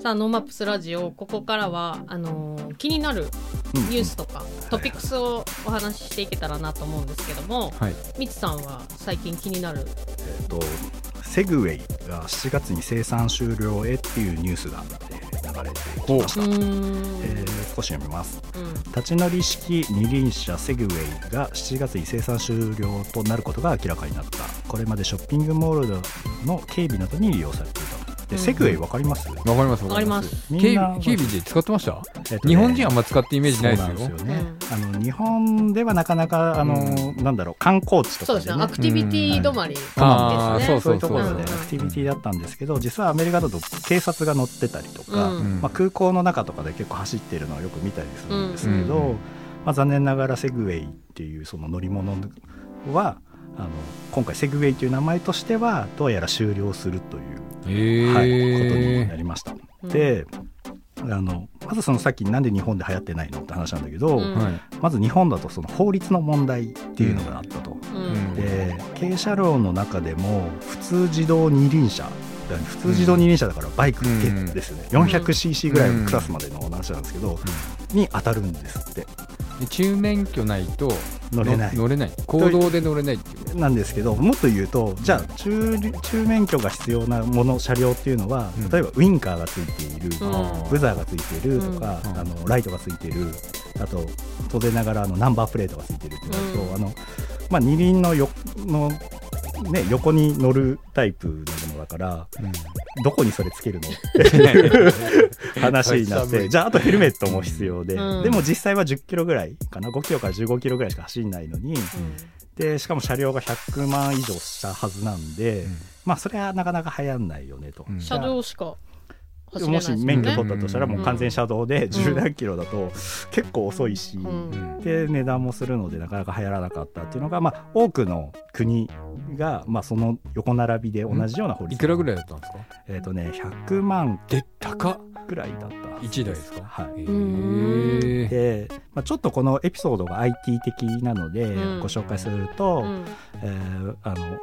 さあ NoMaps ラジオここからはあのー気になるニュースとか、トピックスをお話ししていけたらなと思うんですけども、はい。みつさんは最近気になる？えーとセグウェイが7月に生産終了へっていうニュースが、えー流れてきました、えー少し読みます。うん。立ち乗り式二輪車セグウェイが7月に生産終了となることが明らかになった。これまでショッピングモールの警備などに利用されていたで、うんセグウェイわかります、わかります。わかります。みんな警備警備で使ってました？えっとね日本人あんま使ってイメージないですよ。ね、あの日本ではなかなかあの、なんだろう観光地とかで、ね。そうですね。アクティビティ止まりですね、あーそうそういうところでうん。アクティビティだったんですけど実はアメリカだと警察が乗ってたりとか、まあ、空港の中とかで結構走っているのはよく見たりするんですけど、うん。まあ、残念ながらセグウェイっていうその乗り物はあの今回セグウェイという名前としてはどうやら終了するという、へはい、ことにえなりました。うんであのまずそのさっきなんで日本で流行ってないのって話なんだけど、うん。はい。まず日本だとその法律の問題っていうのがあったと。うん。で軽車両の中でも普通自動二輪車普通自動二輪車だからバイクですよね、400cc ぐらいのクラスまでの話なんですけど、に当たるんですって。で中免許ないと乗れない。の乗れない。行動で乗れないなんですけどもっと言うとじゃあ中中免許が必要なもの車両っていうのはうん。例えばウインカーがついている、うん。ブザーがついているとか、うん。あのライトがついているあと当然ながらあのナンバープレートがついているってなると、うん。あのまあ、二輪のよの、ね、横に乗るタイプのものだからどこにそれつけるの？っていう話になってじゃああとヘルメットも必要で、うん。でも実際は10キロぐらいかな？5キロから15キロぐらいしか走んないのに、でしかも車両が100万以上したはずなんで、うん。まあそれはなかなか流行んないよねと。うん。車道しか走れないもし免許取ったとしたらもう完全車道でん。10何キロだと結構遅いし、うん。うん。で値段もするのでなかなか流行らなかったっていうのが、まあ、多くの国が、まあ、その横並びで同じような法律いくらぐらいだったんですか？えっ、とね100万で高っ。ぐらいだったはず一台ですか？はい。へん。えで、まあ、ちょっとこのエピソードが IT 的なのでうん。ご紹介すると、うん。えーあの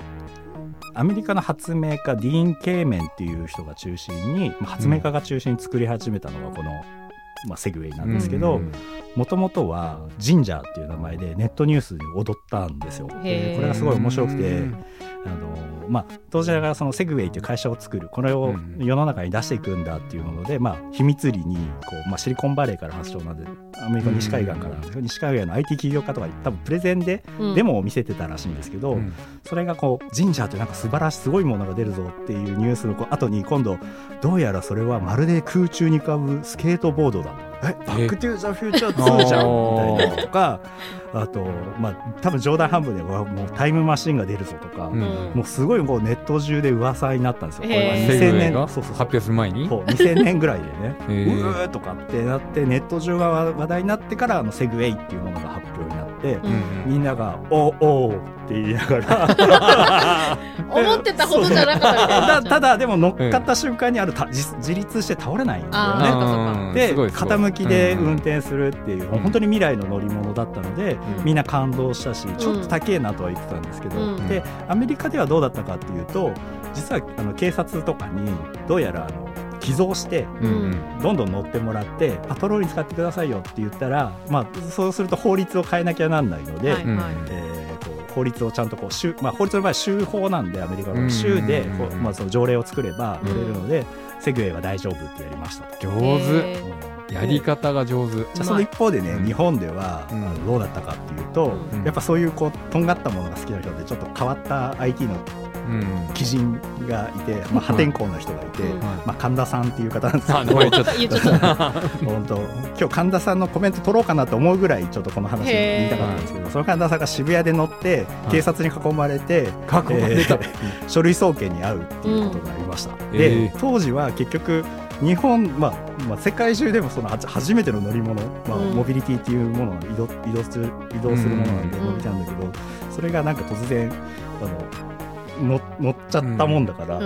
アメリカの発明家ディーン・ケーメンっていう人が中心に、まあ発明家が中心に作り始めたのがこの、まあ、セグウェイなんですけどうん。もともとはジンジャーっていう名前でネットニュースに踊ったんですよ。これがすごい面白くてうんあの、まあ、当時ながらそのセグウェイという会社を作るこれをうん世の中に出していくんだっていうもので、まあ、秘密裏にこう、まあ、シリコンバレーから発祥なんでアメリカの西海岸から西海岸の IT 企業家とかに多分プレゼンでうん。デモを見せてたらしいんですけど、うん。それがこうジンジャーってなんか素晴らしいすごいものが出るぞっていうニュースのこう後に今度どうやらそれはまるで空中に浮かぶスケートボードだえバックトゥーザフューチャー2じゃんみたいなのとかあとまあ多分冗談半分でわもうタイムマシンが出るぞとか、うんもうすごいこうネット中で噂になったんですよ。これはへー2000年発表する前に？そう2000年ぐらいでね。うーとかってなってネット中が話題になってからあのセグウェイっていうものが発表みんなが「おおー」って言いながら。思ってたほどじゃなかったみた だただでも乗っかった瞬間にあるた自自立して倒れないんだよね。で傾きでうん。運転するっていう、うん。本当に未来の乗り物だったので、うん。みんな感動したしちょっと高えなとは言ってたんですけど、うん。でアメリカではどうだったかっていうと実はあの警察とかにどうやらあの寄贈してどんどん乗ってもらってパトロールに使ってくださいよって言ったら、まあ、そうすると法律を変えなきゃなんないので、はいうんえーこう法律をちゃんとこう州、まあ、法律の場合は州法なんでアメリカうん。の州でこう、まあ、その条例を作れば乗れるので、セグウェイは大丈夫ってやりましたと。上へ手ーやり方が上手。じゃあその一方でね、うん。日本では、どうだったかっていうと、うん。やっぱそういうこうとんがったものが好きな人でちょっと変わった IT のうん鬼人がいて、まあ、破天荒な人がいて、まあ、神田さん。っていう方なん。ですけど名前言っちゃっ言っちゃった本当今日神田さん。のコメント取ろうかなと思うぐらいちょっとこの話言いたかったん。ですけどその神田さん。が渋谷で乗って警察に囲まれて、た囲まれたえー書類送検に遭うっていうことがありました、うん。で、当時は結局日本、まあまあ、世界中でもその初めての乗り物、まあモビリティっていうものを移動移動する移動するものなん。でうん。乗りたん。だけど、それがなん。か突然あの乗乗っちゃったもんだから、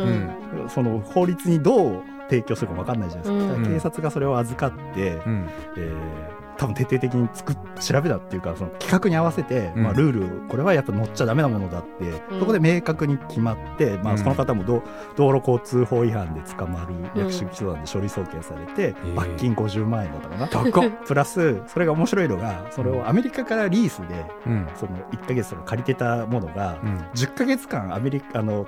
その法律にどう提供するか分かんないじゃないですか,、警察がそれを預かって、うん。えー多分徹底的に作っ調べたっていうかその企画に合わせて、うん。まあ、ルールこれはやっぱ乗っちゃダメなものだって、うん。そこで明確に決まって、まあ、うん。その方も道道路交通法違反で捕まる略式起訴なんで書類送検されて、ー。罰金50万円だったかな。高っ。プラスそれが面白いのがそれをアメリカからリースでうん。その1ヶ月とか借りてたものがうん。10ヶ月間アメリカあの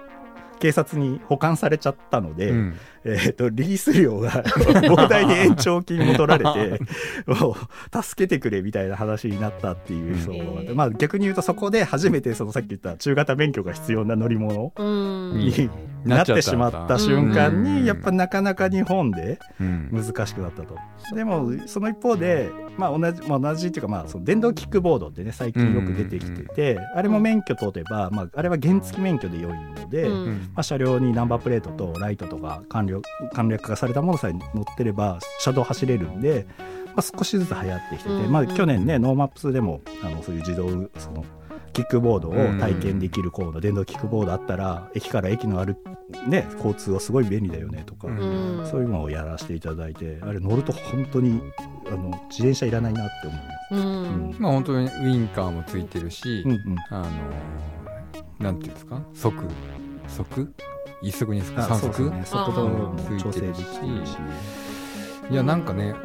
警察に保管されちゃったので、うん。えー、とリース料が 膨大に延長金も取られて もう助けてくれみたいな話になったっていうエピソードがあって、う。んまあ、逆に言うとそこで初めてそのさっき言った中型免許が必要な乗り物うん。になってしまった瞬間うん。にやっぱなかなか日本でうん。難しくなったと。でもその一方で、まあ、同じ、まあ、同じっていうか、まあ、その電動キックボードってね最近よく出てきてて、あれも免許取れば、まあ、あれは原付免許で良いので、うんうん。まあ、車両にナンバープレートとライトとか簡略簡略化されたものさえ乗ってれば車道走れるんで、まあ、少しずつ流行ってきてて、うんまあ、去年ね NoMaps でもあのそういう自動そのキックボードを体験できるコード、電動キックボードあったら駅から駅のある、ね、交通はすごい便利だよねとか、うん。うんそういうのをやらせていただいてあれ乗ると本当にあの自転車いらないなって思います。うん。うん。まあ本当にウインカーもついてるし、うんうん。あのなんていうんですか？速速？一速二速あ三速、そうですね。速度もついて調整でるしきてるし。いやなんかね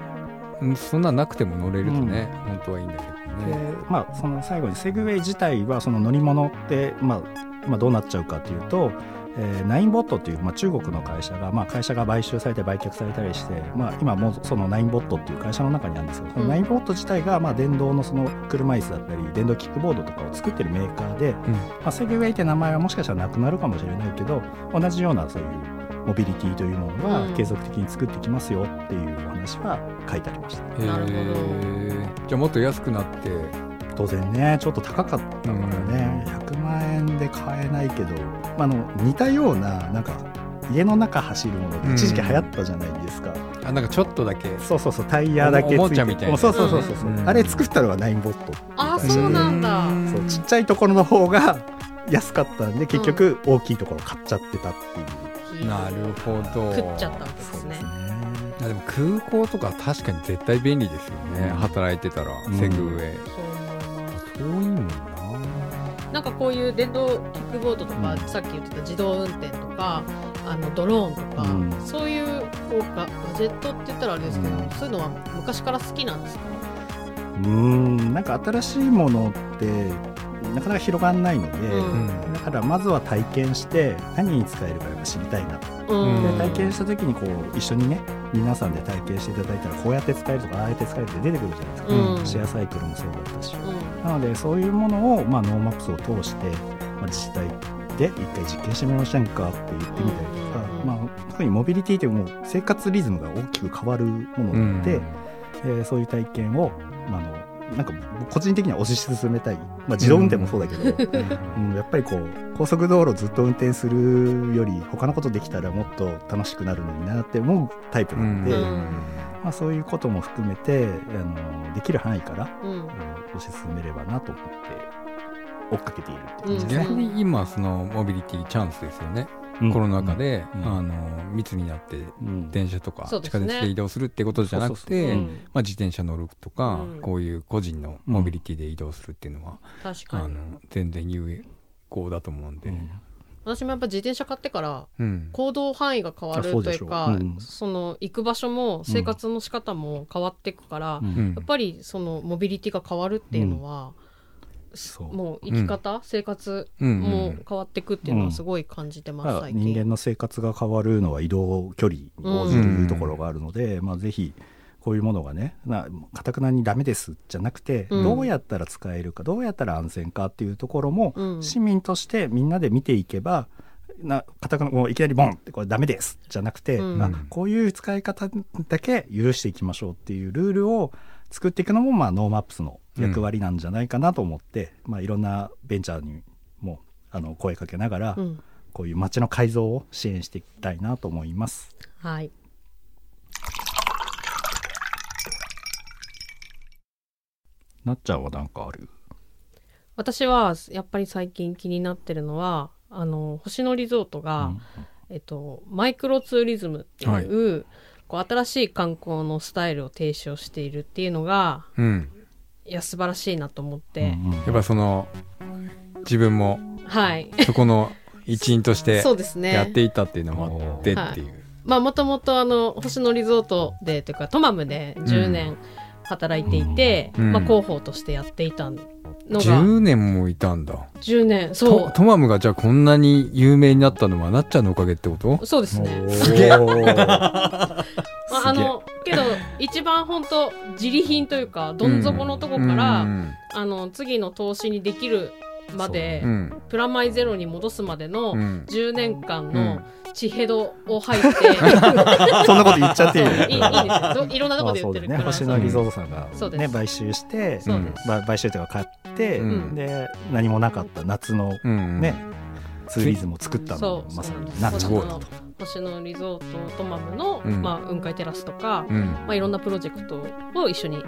うんそんなんなくても乗れるとね、本当はいいんだけどでね。まあ、その最後にセグウェイ自体はその乗り物って、まあまあ、どうなっちゃうかというと、えーナインボットっていう、まあ、中国の会社が、まあ、会社が買収されて売却されたりして、まあ、今もうそのナインボットっていう会社の中にあるんですけど、そのナインボット自体が、まあ、電動のその車椅子だったり電動キックボードとかを作ってるメーカーで、まあ、セグウェイって名前はもしかしたらなくなるかもしれないけど同じようなそういうモビリティというものはうん。継続的に作ってきますよっていうお話は書いてありました。へなるほどー。じゃあもっと安くなって。当然ねちょっと高かったからね、100万円で買えないけど、まあ、あの似たようななんか家の中走るものって一時期流行ったじゃないですか、あなんかちょっとだけ。そうそうそうタイヤだけついておもちゃみたいな。そうそうそうそうそう、うん。あれ作ったのはナインボット。あそうなんだ。うんそうちっちゃいところの方が 安かったんで結局大きいところ買っちゃってたっていう、なるほど。食っちゃったわけですね。いやでも空港とか確かに絶対便利ですよね、うん。働いてたら、うん。セグウェイ。そう遠いもんななんかこういう電動キックボードとか、うん。さっき言ってた自動運転とかあのドローンとか、うん。そういうこうガガジェットって言ったらあれですけど、うん。そういうのは昔から好きなんですか？うーんなんか新しいものってなかなか広がらないので、うん。だからまずは体験して何に使えるかやっぱ知りたいなと。うん。で体験した時にこう一緒にね皆さんで体験していただいたらこうやって使えるとかああやって使えるって出てくるじゃないですか、うん。シェアサイクルもそうだったし。うん。なのでそういうものを、まあ、 NoMaps を通して、まあ、自治体で一回実験してみませんかって言ってみたりとか、うん。まあ、特にモビリティってもう生活リズムが大きく変わるものなので、えーそういう体験を、まあ、あのなんか僕個人的には推し進めたい、まあ、自動運転もそうだけど、うん。やっぱりこう高速道路ずっと運転するより他のことできたらもっと楽しくなるのになって思うタイプなので、うん。まあ、そういうことも含めてあのできる範囲から、うん。うん推し進めればなと思って追っかけているって感じですね。逆に今そのモビリティチャンスですよね、うんコロナ禍で、うん。あの密になってうん。電車とか地下鉄で移動するってことじゃなくて、うん。まあ、自転車乗るとか、うん。こういう個人のモビリティで移動するっていうのは、確かに。あの全然有効だと思うんで、うん。私もやっぱ自転車買ってからうん。行動範囲が変わるというかうん。その行く場所も生活の仕方も変わっていくから、やっぱりそのモビリティが変わるっていうのは、もう生き方、生活うんうんも変わっていくっていうのはすごい感じてます、まあ最近。人間の生活が変わるのは移動距離に応じるところがあるので、まあ、ぜひこういうものがねなかくなにダメですじゃなくて、うん。どうやったら使えるかどうやったら安全かっていうところも、うん。市民としてみんなで見ていけばなかたくなもういきなりボンってこれダメですじゃなくて、うん。あこういう使い方だけ許していきましょうっていうルールを作っていくのも、まあ、 NoMaps の役割なんじゃないかなと思って、まあ、いろんなベンチャーにもあの声かけながら、うん。こういう街の改造を支援していきたいなと思います。はい。なっちゃんは何かある？私はやっぱり最近気になってるのはあの星野リゾートが、えっと、マイクロツーリズムっていう、こう新しい観光のスタイルを提唱しているっていうのがうんいや素晴らしいなと思って、うんうんやっぱその自分もはい。そこの一員として そうですね。やっていたっていうのもあってっていう、まあもともとあの星野リゾートでというかトマムで10年働いていて、うん。まあ、広報としてやっていたのが。10年もいたんだ。10年そう。トトマムがじゃあこんなに有名になったのはなっちゃんのおかげってこと？そうですね。すげえ。まあ、あのけど一番本当自利品というかどん底のとこから、うん。あの次の投資にできるまで、うん。プラマイゼロに戻すまでのうん。10年間うのん。地ヘドを吐いて、そんなこと言っちゃっていいいいいいです。いろんなところで言ってるから、まあそうだね。星野リゾートさんが、そうです。ね、買収して、まあ、買収というか買って、うん。で何もなかった夏のうんね、ツーリズムを作ったのそう。もまさになんかすごい星野星野リゾートトマムの、うん。まあ、雲海テラスとか、うん。まあ、いろんなプロジェクトを一緒に、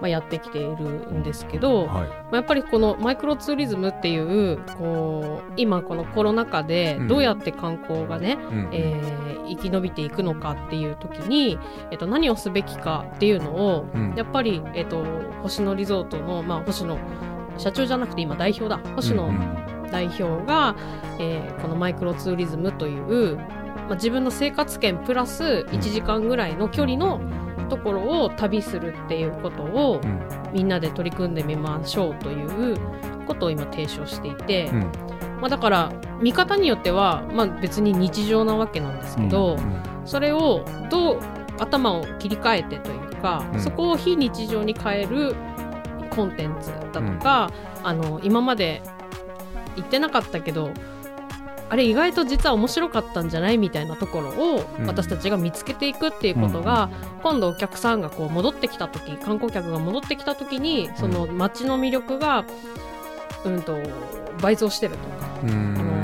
まあ、やってきているんですけど、まはあ、やっぱりこのマイクロツーリズムっていうこう今このコロナ禍でうん。どうやって観光がね、い、うん。えー生き延びていくのかっていう時に、えっと、何をすべきかっていうのを、うん。やっぱり、えっと、星野リゾートの、まあ、星野社長じゃなくて今代表だ。星野うん代表が、えーこのマイクロツーリズムという、まあ、自分の生活圏プラス1時間ぐらいの距離のところを旅するっていうことをうん。みんなで取り組んでみましょうということを今提唱していて、うん。まあ、だから見方によっては、まあ、別に日常なわけなんですけど、それをどう頭を切り替えてというか、うん。そこを非日常に変えるコンテンツだとか、あの今まで言ってなかったけどあれ意外と実は面白かったんじゃないみたいなところをうん。私たちが見つけていくっていうことが、今度お客さんがこう戻ってきた時観光客が戻ってきた時にその街の魅力が、うん、と倍増してるとかうん。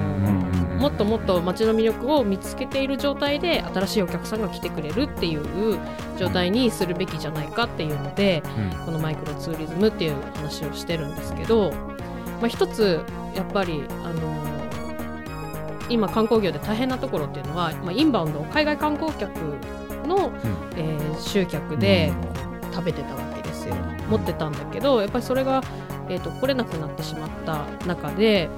もっともっと街の魅力を見つけている状態で新しいお客さんが来てくれるっていう状態にするべきじゃないかっていうのでこのマイクロツーリズムっていう話をしてるんですけど、まあ、一つやっぱり、あのー今観光業で大変なところっていうのは、まあ、インバウンド海外観光客の、えー集客で食べてたわけですよ。持ってたんだけどやっぱりそれが、えー、と来れなくなってしまった中で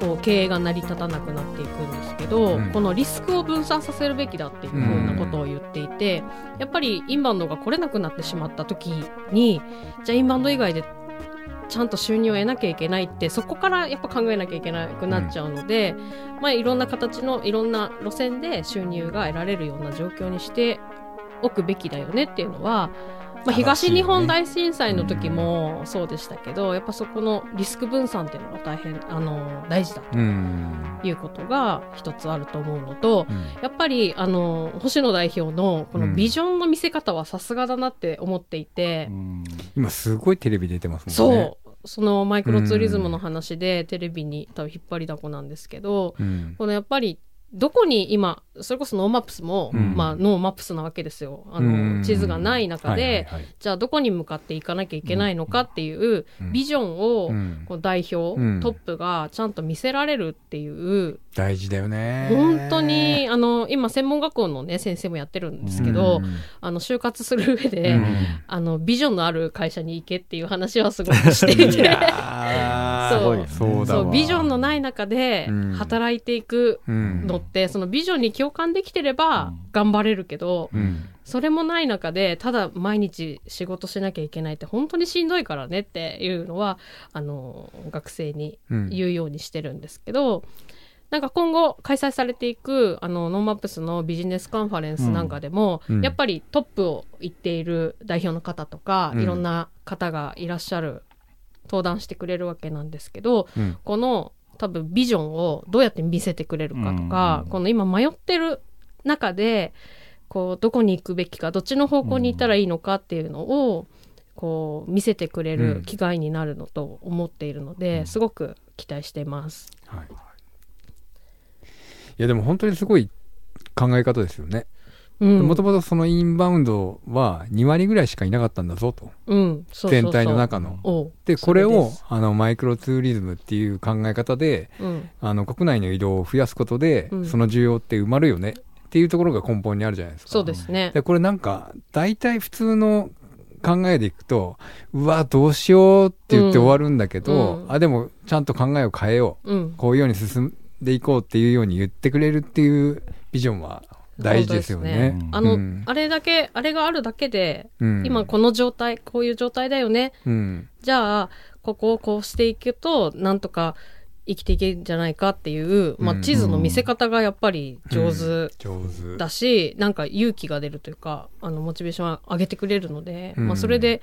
こう経営が成り立たなくなっていくんですけど、うん。このリスクを分散させるべきだっていうふうなことを言っていて、やっぱりインバウンドが来れなくなってしまった時にじゃあインバウンド以外でちゃんと収入を得なきゃいけないってそこからやっぱ考えなきゃいけなくなっちゃうので、まあ、いろんな形のいろんな路線で収入が得られるような状況にしておくべきだよねっていうのは、まあ、東日本大震災の時もそうでしたけど、やっぱそこのリスク分散っていうのが大変あの大事だとうん。いうことが一つあると思うのと、うん。やっぱりあの星野代表のこのビジョンの見せ方はさすがだなって思っていて、うん。今すごいテレビ出てますもんね。そう。そのマイクロツーリズムの話でテレビに多分引っ張りだこなんですけど、うん。このやっぱりどこに今それこそ NoMaps も、うん。まあ、 NoMaps なわけですよ。あうん。の地図がない中で、はいはいはい。じゃあどこに向かっていかなきゃいけないのかっていううん。ビジョンを、うん。こう代表、うん。トップがちゃんと見せられるっていう。大事だよね。本当にあの今専門学校の、ね、先生もやってるんですけど、うん。あの就活する上で、うん。あのビジョンのある会社に行けっていう話はすごくしていて。そう。そうそうビジョンのない中でうん。働いていくうんのって、そのビジョンに共感できてればうん。頑張れるけど、うん。それもない中でただ毎日仕事しなきゃいけないって本当にしんどいからねっていうのはあの学生にうん。言うようにしてるんですけど、なんか今後開催されていくあの NoMaps のビジネスカンファレンスなんかでも、うん。やっぱりトップを行っている代表の方とか、うん。いろんな方がいらっしゃる登壇してくれるわけなんですけどうん。この多分ビジョンをどうやって見せてくれるかとか、うん。この今迷ってる中でこうどこに行くべきかどっちの方向に行ったらいいのかっていうのをこう見せてくれる機会になるのと思っているので、うん。すごく期待しています。はい。いやでも本当にすごい考え方ですよね。うんもともとそのインバウンドは2割ぐらいしかいなかったんだぞと。うん、そうそうそう。全体の中の。でこれをあのマイクロツーリズムっていう考え方でうん。あの国内の移動を増やすことで、うん。その需要って埋まるよねっていうところが根本にあるじゃないですか。そうですね。でこれなんか大体普通の考えでいくとうわどうしようって言って終わるんだけど、うん。あでもちゃんと考えを変えよう。うん。こういうように進んでいこうっていうように言ってくれるっていうビジョンは大事ですよね。ね。あの、うん。あれだけあれがあるだけで、うん。今この状態こういう状態だよね。うん。じゃあここをこうしていくとなんとか生きていけるんじゃないかっていう、まあ、うん地図の見せ方がやっぱり上手だし、なんか勇気が出るというかあのモチベーションを上げてくれるので、うん。まあ、それで、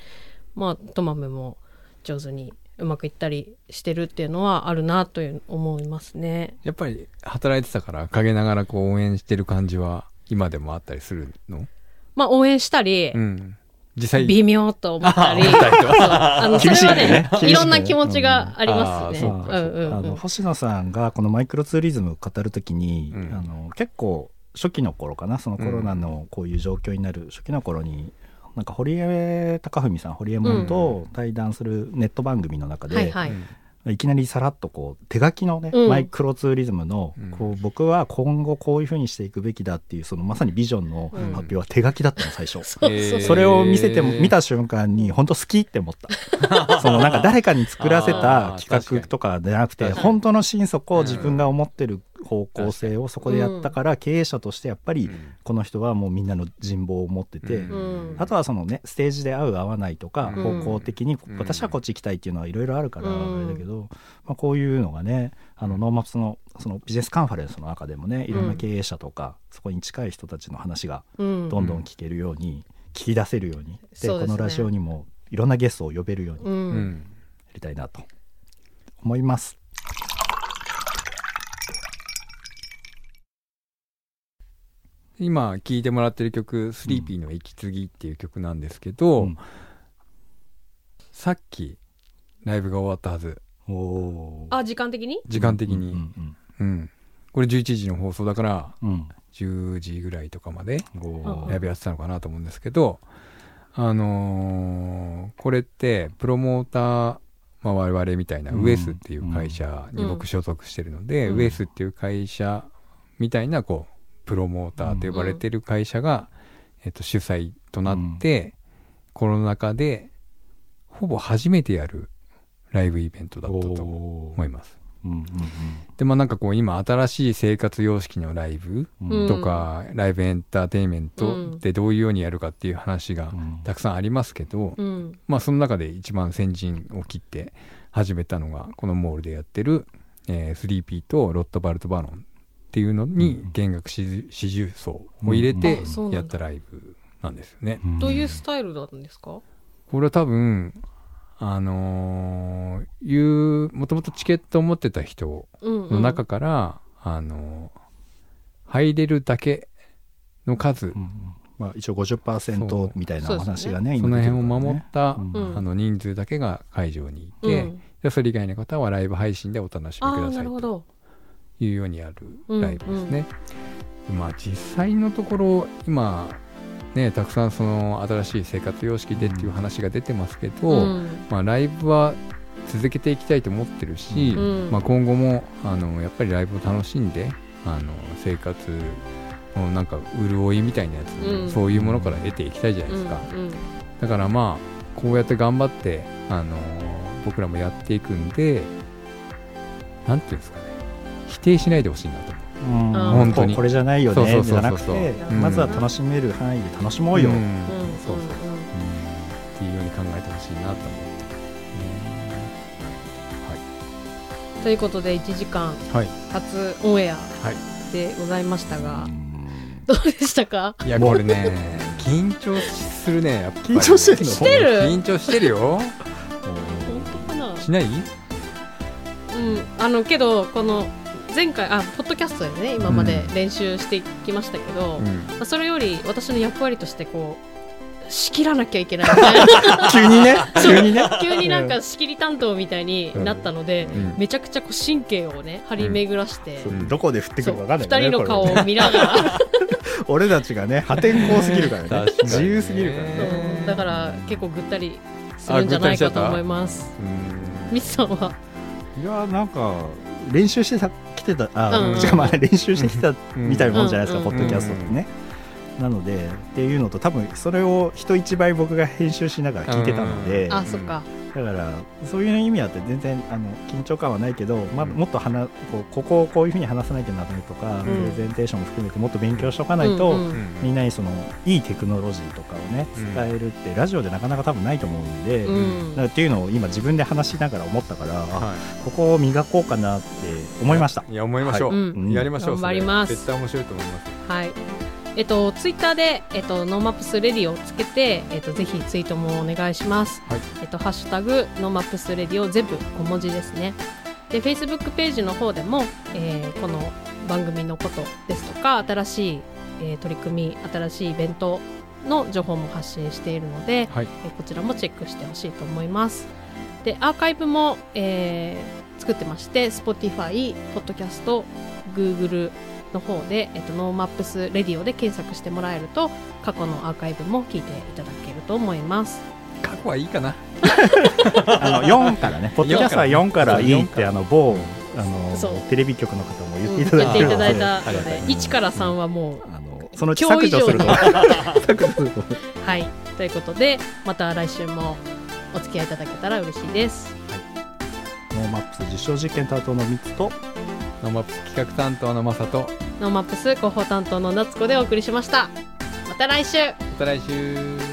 まあ、トマムも上手にうまくいったりしてるっていうのはあるなという思いますね。やっぱり働いてたから陰ながらこう応援してる感じは今でもあったりするの？まあ応援したり、うん。実際微妙と思ったり、あのそれはねねいね。いろんな気持ちがありますね。うんあーそうか。うんうんうん。あの星野さんがこのマイクロツーリズムを語るときに、うん。あの結構初期の頃かなそのコロナのこういう状況になる初期の頃に、なんか堀江貴文さん堀江門と対談するネット番組の中で、はいはい。いきなりさらっとこう手書きのね、うん。マイクロツーリズムのうん。こう僕は今後こういうふうにしていくべきだっていうそのまさにビジョンの発表は手書きだったの最初。そうそうえー。それを見せても見た瞬間に本当好きって思った。そのなんか誰かに作らせた企画とかじゃなくて本当の心底自分が思ってる方向性をそこでやったから経営者としてやっぱりこの人はもうみんなの人望を持ってて、あとはそのねステージで合う合わないとかうん。方向的にうん。私はこっち行きたいっていうのはいろいろあるからうん。あれだけど、まあ、こういうのがねあの NoMaps のそのビジネスカンファレンスの中でもねいろんな経営者とかそこに近い人たちの話がうん。どんどん聞けるように聞き出せるようにでこのラジオにもいろんなゲストを呼べるようにうやりたいなと思います。今聴いてもらってる曲「スリーピーの息継ぎ」っていう曲なんですけど、うん。さっきライブが終わったはず。あ時間的に？時間的に、うんうんこれ11時の放送だからうん。うん10時ぐらいとかまでライブやってたのかなと思うんですけどあのーこれってプロモーター、まあ、我々みたいなうん。ウエスっていう会社に僕所属してるので、うん。ウエスっていう会社みたいなこうプロモーターと呼ばれてる会社が、えっと、主催となって、コロナ禍でほぼ初めてやるライブイベントだったと思います。うんうんでまあなんかこう今新しい生活様式のライブうん。うんとか、ライブエンターテインメントでどういうようにやるかっていう話がうん。たくさんありますけど、うん。まあその中で一番先陣を切って始めたのがこのモールでやってる、えー、3P とロットバルト・バロンっていうのにうん弦楽四四重奏を入れてやったライブなんですよね。うんどういうスタイルなんですか？これは多分あのーいうもともとチケットを持ってた人うんの中から、あのー入れるだけの数、うんまあ、一応50%みたいな話がねその辺を守っった、うんあの人数だけが会場にいうん。て、でそれ以外の方はライブ配信でお楽しみくださと。ないるほどいうようにやるライブですね。まあ実際のところ今ねたくさんその新しい生活様式でっていう話が出てますけど、うん。まあ、ライブは続けていきたいと思ってるし、うん。まあ、今後もあのやっぱりライブを楽しんであの生活のなんか潤いみたいなやつ、うん。そういうものから得ていきたいじゃないですか、うん。だからまあこうやって頑張ってあの僕らもやっていくんでなんていうんですかね否定しないでほしいなと。思うあー本当に。これじゃないよね。じそうそうゃなくてうん。まずは楽しめる範囲で楽しもうよ、ん。うん。そうそう。うん。っていうように考えてほしいなと思って、ということで1時間はい。初オンエアはいでございましたがうん。どうでしたか？いやこれね緊張するねやっぱり。緊張してんの？してる？緊張してるよ。本当かな？しない？うん。あのけどこの前回あポッドキャストでね今まで練習してきましたけど、まうん。あそれより私の役割としてこう仕切らなきゃいけない。みたいな急にね。急にね。急になんか仕切り担当みたいになったので、うん。めちゃくちゃこう神経をね張り巡らして、うん。どこで振ってくるか分かんない二人の顔を見ながら。俺たちがね破天荒すぎるからね。自由すぎるからね。だから結構ぐったりするんじゃないかと思います。うん。ミスさんは？いやなんか練習してた。きてたあ、うん。しかもあれ練習してきたうん。みたいなもんじゃないですか、うん。ポッドキャストってね、なのでっていうのと多分それを人一倍僕が編集しながら聞いてたので、あそっかだからそういう意味あって全然あの緊張感はないけど、まあ、うん。もっと話こうここをこういうふうに話さないとなるとか、ん。プレゼンテーションも含めてもっと勉強しとかないと、うんうんみんなにそのいいテクノロジーとかをねうん。伝えるってラジオでなかなか多分ないと思うんで、うん。だからっていうのを今自分で話しながら思ったから、ここを磨こうかなって思いました。い。いや思いましょう、はい。うんやりましょう頑張ります。絶対面白いと思います。はい。えっと、ツイッターで、えっと、 NoMaps Radio をつけて、えっと、ぜひツイートもお願いします。はいえっと、ハッシュタグ、 NoMaps Radio を全部小文字ですね。で、Facebook ページの方でも、えーこの番組のことですとか、新しい、えー取り組み、新しいイベントの情報も発信しているので、はいえーこちらもチェックしてほしいと思います。で、アーカイブも、えー作ってまして、Spotify、Podcast、Google の方で、えっと、 NoMaps Radio で検索してもらえると、過去のアーカイブも聞いていただけると思います。過去はいいかな。あの4からね、ポッドキャストは4からいいって、あの某あのテレビ局の方も言っていたうん言っていただいてるので、だい。たので、はい。1から3はもう、あのそのうち今日以上削除すると、削除すると、はい。ということで、また来週もお付き合いいただけたら嬉しいです。 NoMaps実証実験担当のミツと、 NoMaps企画担当のマサと。 NoMaps広報担当の夏子でお送りしました。また来週。また来週